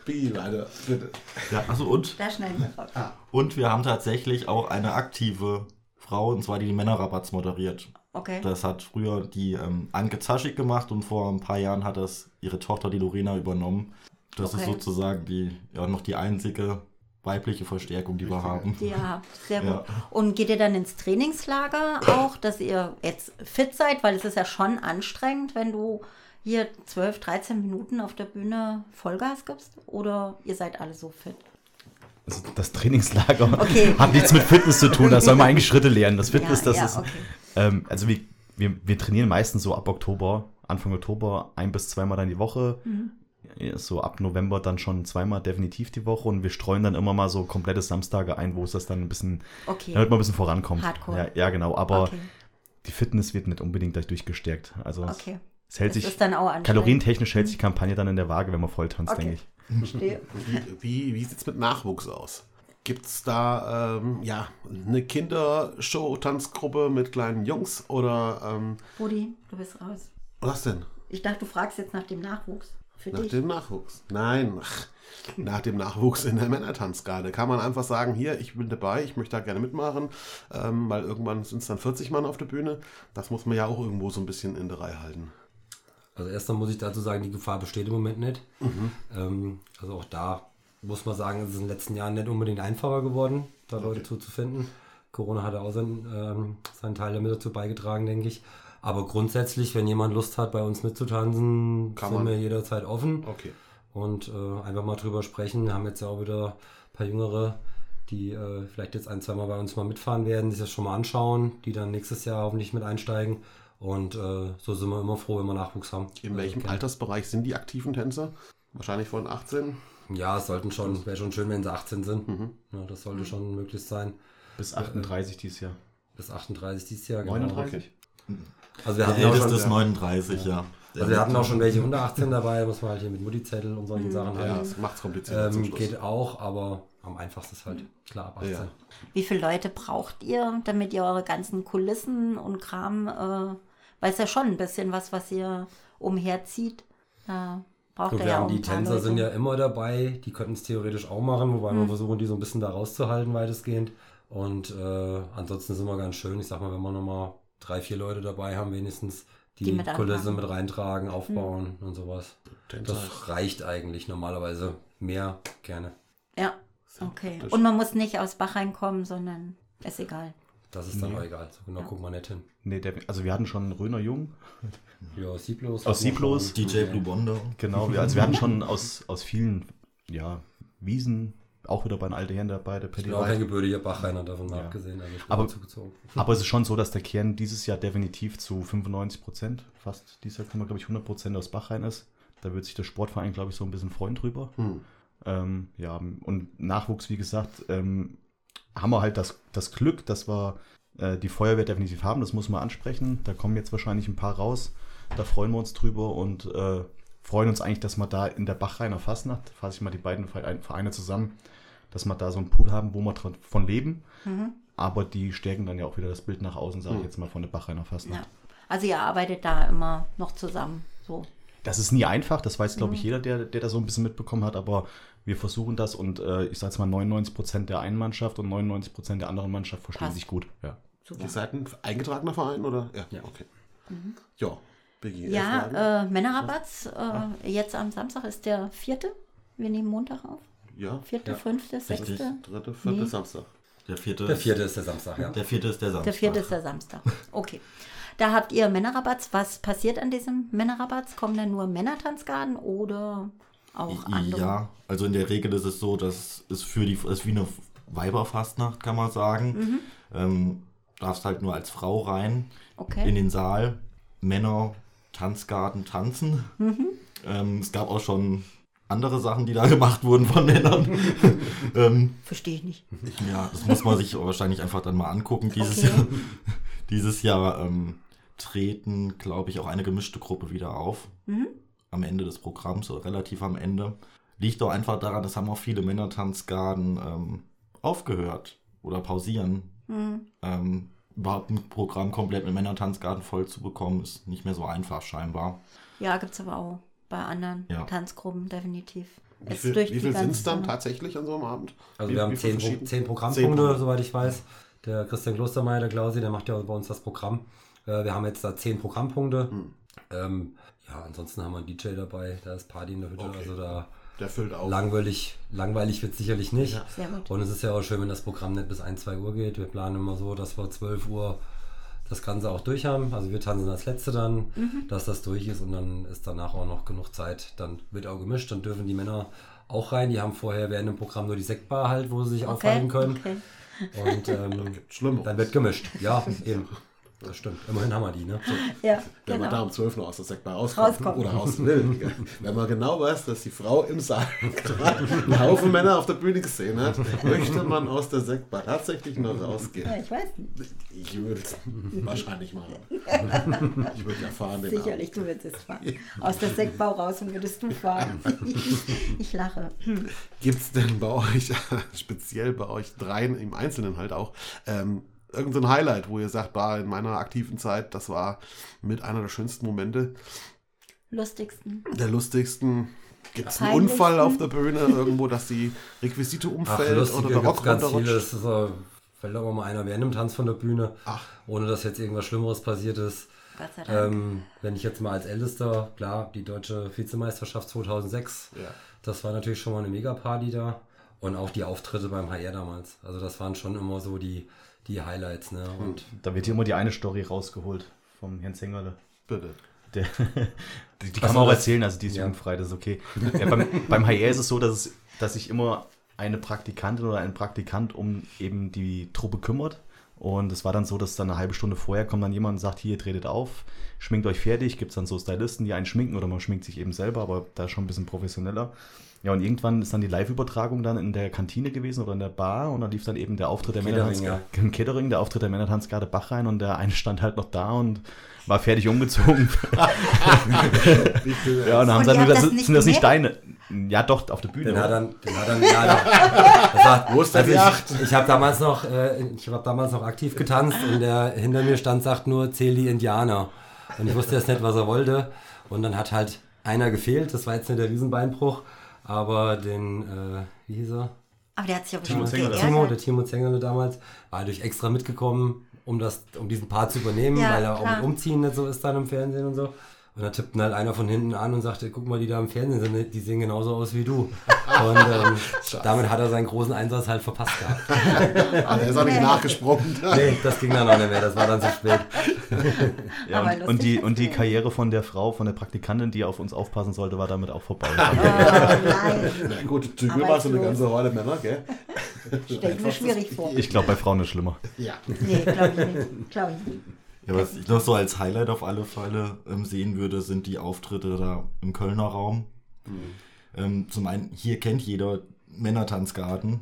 Bi, weiter, bitte. ja also und, Da schneiden wir raus. und wir haben tatsächlich auch eine aktive Frau, und zwar die die Männerrabatts moderiert. Okay. Das hat früher die ähm, Anke Zaschik gemacht und vor ein paar Jahren hat das ihre Tochter, die Lorena, übernommen. Das ist Okay. sozusagen die, ja, noch die einzige weibliche Verstärkung, die wir haben. Die ihr habt. Sehr gut. Ja. Und geht ihr dann ins Trainingslager auch, dass ihr jetzt fit seid? Weil es ist ja schon anstrengend, wenn du hier 12, 13 Minuten auf der Bühne Vollgas gibst. Oder ihr seid alle so fit? Also das Trainingslager Okay. hat nichts mit Fitness zu tun, da soll man eigentlich Schritte lernen. Das Fitness, Ja, das ja, ist. okay. Ähm, also wir, wir wir, trainieren meistens so ab Oktober, Anfang Oktober, ein bis zweimal dann die Woche. Ja, So ab November dann schon zweimal definitiv die Woche und wir streuen dann immer mal so komplette Samstage ein, wo es das dann ein bisschen, Okay. damit man ein bisschen vorankommt. Hardcore. Ja, ja, genau, aber die Fitness wird nicht unbedingt dadurch gestärkt. Also es- es hält Das sich, kalorientechnisch hält sich die Kampagne dann in der Waage, wenn man voll tanzt, denke ich. Verstehe. Wie, wie, wie sieht es mit Nachwuchs aus? Gibt es da ähm, ja, eine Kindershow-Tanzgruppe mit kleinen Jungs oder ähm, Rudi, du bist raus. was denn? Ich dachte, du fragst jetzt nach dem Nachwuchs. Für Nach dich. dem Nachwuchs. Nein, ach, nach dem Nachwuchs in der Männertanzgarde. Kann man einfach sagen, hier, ich bin dabei, ich möchte da gerne mitmachen, ähm, weil irgendwann sind es dann 40 Mann auf der Bühne. Das muss man ja auch irgendwo so ein bisschen in der Reihe halten. Also erstmal muss ich dazu sagen, die Gefahr besteht im Moment nicht. Ähm, also auch da muss man sagen, es ist in den letzten Jahren nicht unbedingt einfacher geworden, da Leute zuzufinden. Corona hat auch seinen, ähm, seinen Teil damit dazu beigetragen, denke ich. Aber grundsätzlich, wenn jemand Lust hat, bei uns mitzutanzen, Kann sind man. wir jederzeit offen Okay. und äh, einfach mal drüber sprechen. Wir haben jetzt ja auch wieder ein paar Jüngere, die äh, vielleicht jetzt ein, zweimal bei uns mal mitfahren werden, sich das schon mal anschauen, die dann nächstes Jahr hoffentlich mit einsteigen. Und äh, so sind wir immer froh, wenn wir Nachwuchs haben. In Also welchem gerne. Altersbereich sind die aktiven Tänzer? Wahrscheinlich von 18. Ja, es sollten schon, wäre schon schön, wenn sie 18 sind. Mhm. Ja, das sollte schon möglich sein. Bis 38 dieses Jahr. Bis 38 dieses Jahr. Genau. 39? Also wir Der hatten, auch älteste schon, ist 39, ja. also wir hatten auch schon welche unter 18 dabei, muss man halt hier mit Mutti-Zettel und solchen Sachen Ja, halt. das macht es kompliziert Ähm, geht auch, aber am einfachsten ist halt klar ab 18. Ja. Wie viele Leute braucht ihr, damit ihr eure ganzen Kulissen und Kram, äh, weil es ja schon ein bisschen was, was ihr umherzieht. Da braucht wir ja auch haben die ein paar Tänzer sind ja immer dabei, die könnten es theoretisch auch machen, wobei Mhm. wir versuchen, die so ein bisschen da rauszuhalten, weitestgehend. Und äh, ansonsten sind wir ganz schön. Ich sag mal, wenn wir nochmal drei, vier Leute dabei haben, wenigstens die, Die mit Kulisse anfangen. mit reintragen, aufbauen und sowas. Tänzer. Das reicht eigentlich normalerweise. Mehr gerne. Ja, okay. Und man muss nicht aus Bach reinkommen, sondern ist egal. Das ist dann auch egal. So genau gucken wir nicht hin. Nee, der, also wir hatten schon Röner Jung, Ja, Sieblos. Aus Sieblos, DJ Blue Bonder. genau. wir- Also wir hatten schon aus, aus vielen ja, Wiesen auch wieder bei den alten Herren dabei, der Ich Paddy bin auch kein gebürtiger Bachreiner davon mal Ja. abgesehen. Also ich bin Aber- zugezogen. Aber es ist schon so, dass der Kern dieses Jahr definitiv zu 95 Prozent, fast dieses Jahr können wir, glaube ich, 100 Prozent aus Bachrein ist. Da wird sich der Sportverein, glaube ich, so ein bisschen freuen drüber. Hm. Ähm, ja, und Nachwuchs, wie gesagt, ähm, haben wir halt das, das Glück, dass wir äh, die Feuerwehr definitiv haben. Das muss man ansprechen. Da kommen jetzt wahrscheinlich ein paar raus. Da freuen wir uns drüber und äh, freuen uns eigentlich, dass wir da in der Bachreiner Fastnacht, fasse ich mal die beiden Vereine zusammen, dass wir da so einen Pool haben, wo wir dran- von leben. Aber die stärken dann ja auch wieder das Bild nach außen, sage ich jetzt mal, von der Bachreiner Fastnacht. Ja. Also ihr arbeitet da immer noch zusammen. So. Das ist nie einfach, das weiß, glaube ich, jeder, der, der das so ein bisschen mitbekommen hat, aber wir versuchen das und äh, ich sage jetzt mal 99 Prozent der einen Mannschaft und 99 Prozent der anderen Mannschaft verstehen Passt. sich gut. Ja. Super. Ihr seid ein eingetragener Verein, oder? Ja, Ja. okay. Ja, Biggie. Ja, äh, Männerrabatz. Äh, jetzt am Samstag ist der vierte. Wir nehmen Montag auf. ja. Vierte, Ja. fünfte, Richtig. sechste. Dritte, vierte Nee. Samstag. Der vierte, Der vierte ist der Samstag, ja. Der vierte ist der Samstag. Der vierte ist der Samstag. Okay. Da habt ihr Männerrabatz. Was passiert an diesem Männerrabatz? Kommen da nur Männertanzgarden oder auch andere? Ja, also in der Regel ist es so, dass es für die, es ist wie eine Weiberfastnacht, kann man sagen. Mhm. Ähm, darfst halt nur als Frau rein in Okay. den Saal. Männer, Tanzgarten, tanzen. Mhm. Ähm, es gab auch schon andere Sachen, die da gemacht wurden von Männern. ähm, Verstehe ich nicht. ja, das muss man sich wahrscheinlich einfach dann mal angucken. Dieses Okay. Jahr, dieses Jahr ähm, treten, glaube ich, auch eine gemischte Gruppe wieder auf. Mhm. Am Ende des Programms, oder relativ am Ende. Liegt auch einfach daran, das haben auch viele Männertanzgarden ähm, aufgehört oder pausieren. Hm. Ähm, überhaupt ein Programm komplett mit Männertanzgarten voll zu bekommen, ist nicht mehr so einfach scheinbar. Ja, gibt es aber auch bei anderen Ja. Tanzgruppen definitiv. Wie Ist viel, wie viel sind es dann tatsächlich an so einem Abend? Also Wie- wir haben zehn, Pro zehn Zehn Programmpunkte, Programme. soweit ich weiß. Der Christian Klostermeier, der Klausi, der macht ja bei uns das Programm. Äh, wir haben jetzt da zehn Programmpunkte. Hm. Ähm, ja, ansonsten haben wir einen DJ dabei, da ist Party in der Hütte. Okay. Also da Der füllt auf. langweilig, langweilig wird sicherlich nicht. Ja. Sehr gut. Und es ist ja auch schön, wenn das Programm nicht bis 1, 2 Uhr geht. Wir planen immer so, dass wir 12 Uhr das Ganze auch durch haben. Also wir tanzen als Letzte dann, Mhm. dass das durch ist und dann ist danach auch noch genug Zeit. Dann wird auch gemischt, dann dürfen die Männer auch rein. Die haben vorher während dem Programm nur die Sektbar halt, wo sie sich Okay. aufhalten können. okay. Und ähm, dann wird gemischt. Ja, eben. Das stimmt. Immerhin haben wir die, ne? Ja, Wenn man da genau. um 12 noch aus der Sektbar rauskommt, Rauskommt. oder raus will. Wenn man genau weiß, dass die Frau im Saal gerade einen Haufen Männer auf der Bühne gesehen hat, möchte man aus der Sektbar tatsächlich noch rausgehen. Ja, ich weiß nicht. Ich würde es wahrscheinlich machen. Ich würde ja fahren den Sicherlich, du würdest es fahren. Aus der Sektbau raus und würdest du fahren. Ich lache. Gibt es denn bei euch, speziell bei euch dreien im Einzelnen halt auch, ähm, irgendein Highlight, wo ihr sagt, da in meiner aktiven Zeit, das war mit einer der schönsten Momente, Lustigsten. der lustigsten. Gibt es einen? Unfall auf der Bühne irgendwo, dass die Requisite Ach, umfällt lustige oder der Rock ganz viele. Es ist, äh, fällt aber mal einer während dem Tanz von der Bühne, Ach. ohne dass jetzt irgendwas Schlimmeres passiert ist. Gott sei Dank. Ähm, wenn ich jetzt mal als Ältester, klar, die deutsche Vizemeisterschaft 2006, Ja. das war natürlich schon mal eine Mega-Party da. Und auch die Auftritte beim HR damals. Also das waren schon immer so die, die Highlights. Ne? Und Da wird hier immer die eine Story rausgeholt vom Herrn Zengerle. Bitte. Der, die, die kann man auch das- erzählen, also die ist ja. jugendfrei, das ist okay. Ja, beim, beim HR ist es so, dass, es, dass sich immer eine Praktikantin oder ein Praktikant um eben die Truppe kümmert. Und es war dann so, dass dann eine halbe Stunde vorher kommt dann jemand und sagt, hier, tretet auf, schminkt euch fertig, gibt es dann so Stylisten, die einen schminken oder man schminkt sich eben selber, aber da schon ein bisschen professioneller. Ja, und irgendwann ist dann die Live-Übertragung dann in der Kantine gewesen oder in der Bar und dann lief dann eben der Auftritt der Catering, im Catering, der Auftritt der Männertanzgarde Bach rein und der eine stand halt noch da und war fertig umgezogen. ja, und dann haben sie dann wieder, das sind das nicht deine? Ja, doch, auf der Bühne. den hat dann, den hat dann, ja, das war, Wo ist also ich, ich habe damals noch, äh, ich habe damals noch aktiv getanzt und der hinter mir stand, sagt nur, zähl die Indianer. Und ich wusste jetzt nicht, was er wollte. Und dann hat halt einer gefehlt, das war jetzt nicht der Riesenbeinbruch, aber den, äh, wie hieß er? Aber der hat sich auch Timo Zengerle. Timo, der. Timo Zengerle damals, war durch extra mitgekommen, um, das, um diesen Part zu übernehmen, Ja, weil er auch klar. mit Umziehen nicht so ist dann im Fernsehen und so. Und da tippten halt einer von hinten an und sagte, guck mal, die da im Fernsehen sind, die sehen genauso aus wie du. Und ähm, damit hat er seinen großen Einsatz halt verpasst gehabt. Aber er ist auch nicht nachgesprungen. Nee, das ging dann auch nicht mehr, das war dann zu spät. Ja, und, und, die, und die es. Karriere von der Frau, von der Praktikantin, die auf uns aufpassen sollte, war damit auch vorbei. Oh nein, Na gut, Zügel war so eine ganze Rolle Männer, gell? stell ich mir schwierig vor. ich glaube, bei Frauen ist schlimmer. Ja. Nee, glaube ich nicht. Glaub ich nicht. Ja, was ich noch so als Highlight auf alle Fälle ähm, sehen würde, sind die Auftritte da im Kölner Raum. Ähm, zum einen, hier kennt jeder Männertanzgarten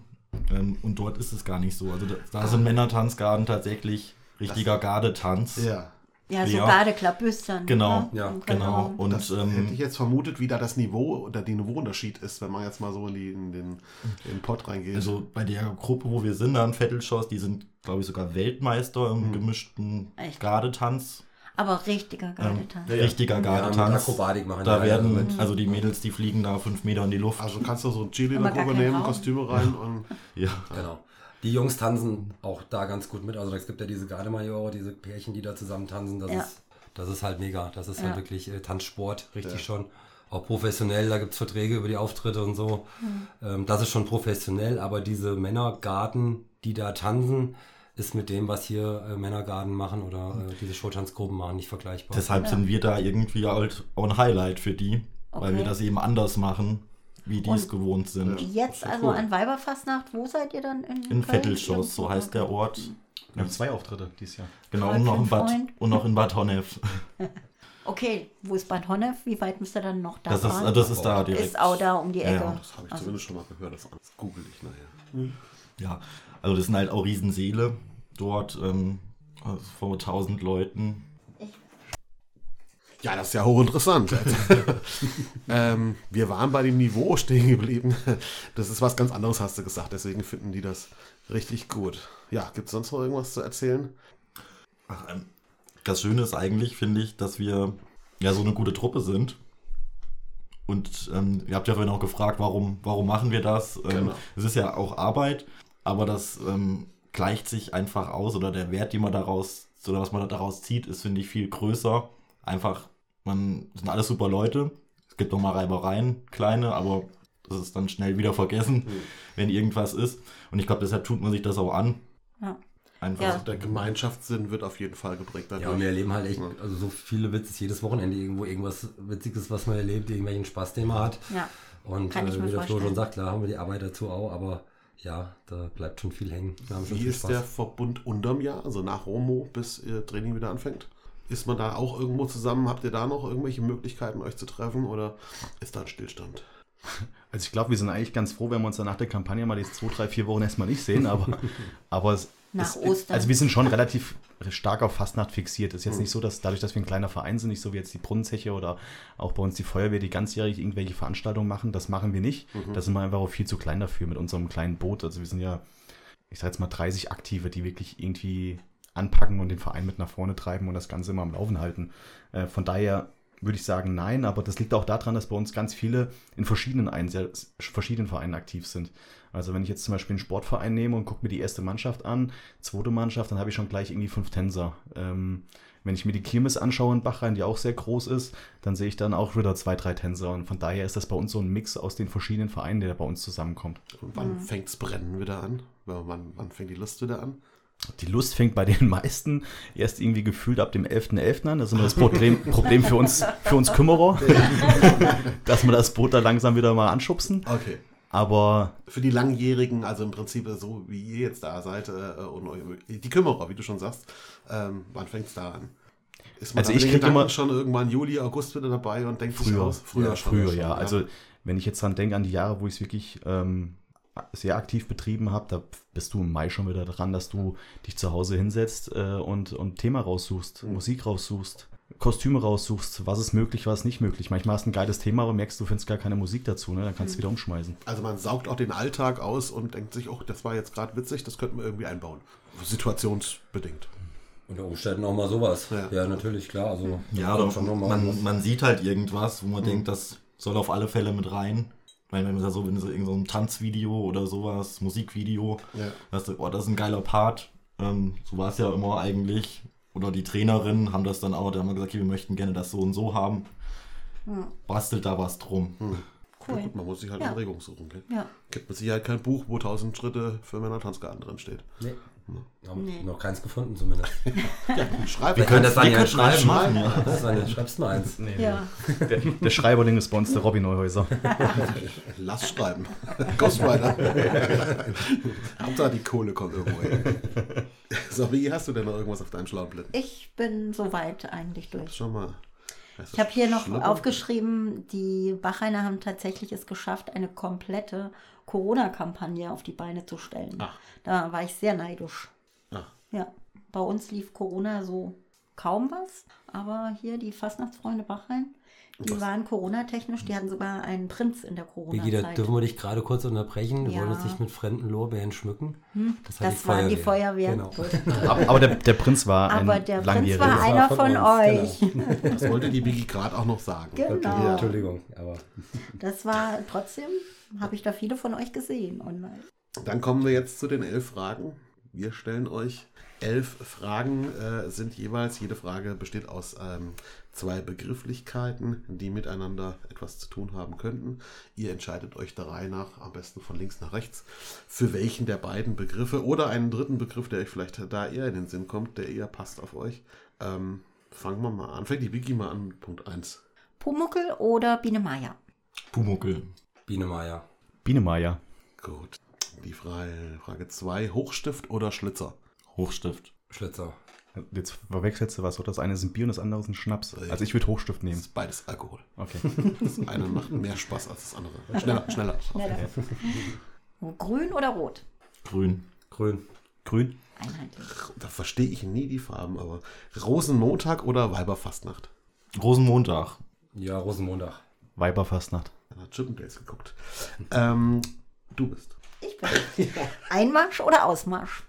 ähm, und dort ist es gar nicht so. Also da, da sind Männertanzgarten tatsächlich richtiger Gardetanz. Ja. Ja, so Ja. Gardeklappbüstern. Genau, ne? ja, Genau. Und Das ähm, hätte ich jetzt vermutet, wie da das Niveau oder die Niveauunterschied ist, wenn man jetzt mal so in, die, in den, in den Pott reingeht. also bei der Gruppe, wo wir sind, da in Vettelschoss, die sind, glaube ich, sogar Weltmeister im gemischten Echt? Gardetanz. Aber richtiger Gardetanz. ja, ja. Richtiger Ja, Gardetanz. Akrobatik machen da die werden, mit. also die Mädels, die fliegen da fünf Meter in die Luft. Also kannst du so ein Chili in Aber der gar Gruppe kein nehmen. Kostüme rein und Ja. Genau. Die Jungs tanzen auch da ganz gut mit. Also es gibt ja diese Gardemajore, diese Pärchen, die da zusammen tanzen. Das, Ja. ist, das ist halt mega. Das ist Ja. halt wirklich äh, Tanzsport, richtig Ja. schon. Auch professionell, da gibt es Verträge über die Auftritte und so. Hm. Ähm, das ist schon professionell, aber diese Männergarten, die da tanzen, ist mit dem, was hier äh, Männergarten machen oder äh, diese Showtanzgruppen machen, nicht vergleichbar. Deshalb sind wir da irgendwie halt auch ein Highlight für die, weil Okay. wir das eben anders machen, wie die es gewohnt sind. Jetzt also cool. an Weiberfastnacht, wo seid ihr dann in In? Vettelschoss, so heißt der Ort. Wir haben zwei Auftritte dieses Jahr. Genau, und noch, in Bad, und noch in Bad Honnef. Okay, wo ist Bad Honnef? Wie weit müsst ihr dann noch da Das ist, fahren? das ist da direkt. Ist auch da um die Ecke. ja, das habe ich Also- zumindest schon mal gehört. Das google ich nachher. Ja, also das sind halt auch Riesenseele dort ähm, also vor 1000 Leuten. Ja, das ist ja hochinteressant. ähm, wir waren bei dem Niveau stehen geblieben. Das ist was ganz anderes, hast du gesagt. Deswegen finden die das richtig gut. Ja, gibt es sonst noch irgendwas zu erzählen? Ach, ähm, das Schöne ist eigentlich, finde ich, dass wir ja so eine gute Truppe sind. Und ähm, ihr habt ja vorhin auch gefragt, warum, warum machen wir das? Ähm, Genau. Es ist ja auch Arbeit, aber das ähm, gleicht sich einfach aus oder der Wert, den man daraus, oder was man daraus zieht, ist, finde ich, viel größer. Einfach, man sind alles super Leute. Es gibt noch mal Reibereien, kleine, aber das ist dann schnell wieder vergessen, wenn irgendwas ist. Und ich glaube, deshalb tut man sich das auch an. Ja. Einfach. Ja. Der Gemeinschaftssinn wird auf jeden Fall geprägt dadurch. Ja, und wir erleben halt echt, also so viele Witze, jedes Wochenende irgendwo irgendwas Witziges, was man erlebt, irgendwelchen Spaß, den man hat. Ja. Und Kann ich äh, mir wie der Flo vorstellen. schon sagt, klar haben wir die Arbeit dazu auch, aber Ja, da bleibt schon viel hängen. Wir haben schon Wie viel ist der Verbund unterm Jahr, also nach Romo, bis Ihr Training wieder anfängt? Ist man da auch irgendwo zusammen? Habt ihr da noch irgendwelche Möglichkeiten, euch zu treffen oder ist da ein Stillstand? Also ich glaube, wir sind eigentlich ganz froh, wenn wir uns dann nach der Kampagne mal die zwei, drei, vier Wochen erstmal nicht sehen, aber, aber es, Nach es, Ostern. Also wir sind schon relativ stark auf Fastnacht fixiert. Es ist jetzt nicht so, dass dadurch, dass wir ein kleiner Verein sind, nicht so wie jetzt die Brunnenzeche oder auch bei uns die Feuerwehr, die ganzjährig irgendwelche Veranstaltungen machen, das machen wir nicht. Da sind wir einfach auch viel zu klein dafür mit unserem kleinen Boot. Also wir sind ja, ich sag jetzt mal 30 Aktive, die wirklich irgendwie anpacken und den Verein mit nach vorne treiben und das Ganze immer am Laufen halten. Äh, von daher würde ich sagen, nein, aber das liegt auch daran, dass bei uns ganz viele in verschiedenen, Einse verschiedenen Vereinen aktiv sind. Also wenn ich jetzt zum Beispiel einen Sportverein nehme und gucke mir die erste Mannschaft an, zweite Mannschaft, dann habe ich schon gleich irgendwie fünf Tänzer. Ähm, wenn ich mir die Kirmes anschaue in Bachrhein, die auch sehr groß ist, dann sehe ich dann auch wieder zwei, drei Tänzer. Und von daher ist das bei uns so ein Mix aus den verschiedenen Vereinen, der bei uns zusammenkommt. Und wann fängt's Brennen wieder an? Wann, wann fängt die Lust wieder an? Die Lust fängt bei den meisten erst irgendwie gefühlt ab dem 11.11. an. Das ist immer das Problem, Problem für, uns, für uns Kümmerer, dass wir das Boot da langsam wieder mal anschubsen. Okay. Aber Für die Langjährigen, also im Prinzip so wie ihr jetzt da seid, äh, und die Kümmerer, wie du schon sagst, ähm, wann fängt's da an? Ist man Also ich den krieg Gedanken immer- schon irgendwann Juli, August wieder dabei und denkt sich früher, aus? Früher ja, schon. früher, schon, ja. Also wenn ich jetzt dran denke an die Jahre, wo ich es wirklich ähm, sehr aktiv betrieben habe, da bist du im Mai schon wieder dran, dass du dich zu Hause hinsetzt äh, und, und Thema raussuchst, Musik raussuchst, Kostüme raussuchst, was ist möglich, was ist nicht möglich. Manchmal hast du ein geiles Thema, aber merkst, du findest gar keine Musik dazu, ne? dann kannst du wieder umschmeißen. Also man saugt auch den Alltag aus und denkt sich, oh, das war jetzt gerade witzig, das könnten wir irgendwie einbauen. Situationsbedingt. Unter Umständen auch mal sowas. Ja. Ja, natürlich, klar. Also, Ja, mal man, man sieht halt irgendwas, wo man denkt, das soll auf alle Fälle mit rein. Weil wenn man da so, wenn so irgend so ein Tanzvideo oder sowas, Musikvideo, Ja. das, oh, das ist ein geiler Part. Ähm, so war es ja immer eigentlich. Oder die Trainerinnen haben das dann auch, da haben wir gesagt, okay, wir möchten gerne das so und so haben. Bastelt da was drum. Ja, Cool. gut, man muss sich halt Ja. Anregung suchen. Gell? Ja. Gibt mit Sicherheit kein Buch, wo 1000 Schritte für Männer-Tanzgarten drin steht. Nee. Haben Nee. noch keins gefunden zumindest. Schreib Wir können das dann ja schreiben. machen, ja. Das nicht, schreibst mal eins. Ja. Der, der Schreiberling ist bei uns der Robin Neuhäuser. Lass schreiben. Ghostwriter. Hauptsache die Kohle kommt irgendwo her. So, wie hast du denn noch irgendwas auf deinen schlauen Blättern? Ich bin soweit eigentlich durch. Schon mal. Ich habe hier noch aufgeschrieben, die Bachrainer haben tatsächlich es geschafft, eine komplette Corona-Kampagne auf die Beine zu stellen. Ach. Da war ich sehr neidisch. Ah, Ja, bei uns lief Corona so kaum was, aber hier die Fastnachtsfreunde Bachrein, die waren Corona-technisch, die hatten sogar einen Prinz in der Biggie, da Corona-Zeit. dürfen wir dich gerade kurz unterbrechen. Wir Ja. wollen uns nicht mit fremden Lorbeeren schmücken. Das, war Das waren die Feuerwehr. Genau. Aber, der, der Prinz war ein Aber der Prinz war war einer von von, uns, euch. das wollte die Biggie gerade auch noch sagen. Genau. Entschuldigung, aber Das war trotzdem, habe ich da viele von euch gesehen online. Dann kommen wir jetzt zu den elf Fragen. Wir stellen euch elf Fragen, äh, sind jeweils, jede Frage besteht aus ähm, zwei Begrifflichkeiten, die miteinander etwas zu tun haben könnten. Ihr entscheidet euch der Reihe nach, am besten von links nach rechts, für welchen der beiden Begriffe oder einen dritten Begriff, der euch vielleicht da eher in den Sinn kommt, der eher passt auf euch. Ähm, fangen wir mal an. Fängt die Biggie mal an mit Punkt 1. Pumuckel oder Biene Maya? Pumuckel. Biene Meier. Biene Meier. Gut. Die Frage 2, Hochstift oder Schlitzer? Hochstift. Schlitzer. Jetzt verwechselst du was, oder? Das eine ist ein Bier und das andere ist ein Schnaps. Also ich würde Hochstift Das nehmen. ist beides Alkohol. Okay. Das eine macht mehr Spaß als das andere. Schneller, schneller. Schneller. Grün oder rot? Grün. Grün. Grün. Einheitlich. Da verstehe ich nie die Farben, aber Rosenmontag oder Weiberfastnacht? Rosenmontag. Ja, Rosenmontag. Weiberfastnacht. Er hat Chippendales geguckt. Ähm, du bist. Ich bin. Einmarsch oder Ausmarsch?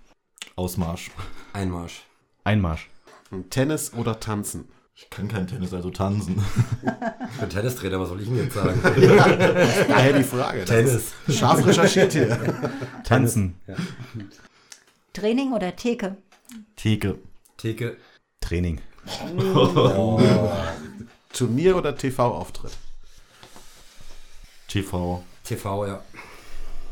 Ausmarsch. Einmarsch. Einmarsch. Tennis oder Tanzen? Ich kann kein Tennis, also tanzen. Ich bin Tennistrainer, was soll ich denn jetzt sagen? Daher die Frage. Das Tennis. ist Scharf recherchiert hier. Tanzen. Training oder Theke? Theke. Theke. Training. Turnier oder TV-Auftritt? TV. TV, ja.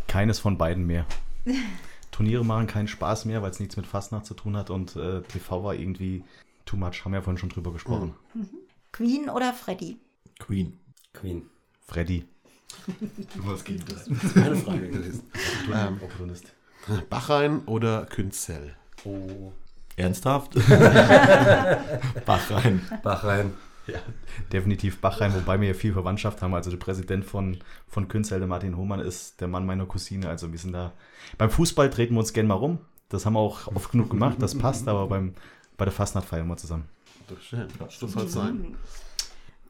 Keines von beiden mehr. Turniere machen keinen Spaß mehr, weil es nichts mit Fastnacht zu tun hat und äh, TV war irgendwie too much. Haben wir ja vorhin schon drüber gesprochen. Queen oder Freddy? Queen. Queen. Freddy. Was geht das? Meine Frage gewesen. ähm, Opportunist. Bachrhein oder Künzell? Oh. Ernsthaft? Bach rein. Bach rein. Ja, definitiv Bachheim, wobei wir ja viel Verwandtschaft haben. Also der Präsident von, von Künzell, der Martin Hohmann, ist der Mann meiner Cousine. Also wir sind da. Beim Fußball treten wir uns gerne mal rum. Das haben wir auch oft genug gemacht, das passt, aber beim, bei der Fastnacht feiern wir zusammen. Das schön. So soll es sein.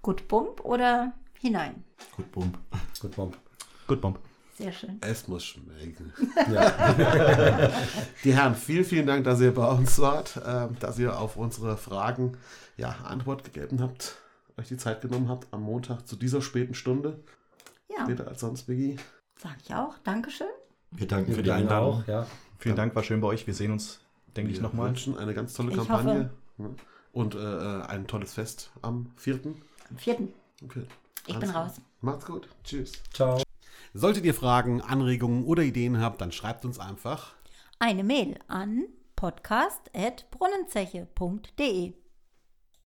Gut Bump oder hinein? Gut, Bump. Gut, Bomb. Gut, Bomb. Sehr schön. Es muss schmecken. Ja. Die Herren, vielen, vielen Dank, dass ihr bei uns wart, äh, dass ihr auf unsere Fragen ja, Antwort gegeben habt, euch die Zeit genommen habt am Montag zu dieser späten Stunde. Ja, Später als sonst, Biggie. sag ich auch. Dankeschön. Wir danken für die Einladung. auch, ja. Vielen Dank, war schön bei euch. Wir sehen uns, denke ich, Wir nochmal. wünschen eine ganz tolle Ich Kampagne ja. und äh, ein tolles Fest am 4. Am vierten. Okay. Ich Alles bin raus. Macht's gut. Tschüss. Ciao. Solltet ihr Fragen, Anregungen oder Ideen habt, dann schreibt uns einfach. Eine Mail an podcast.brunnenzeche.de.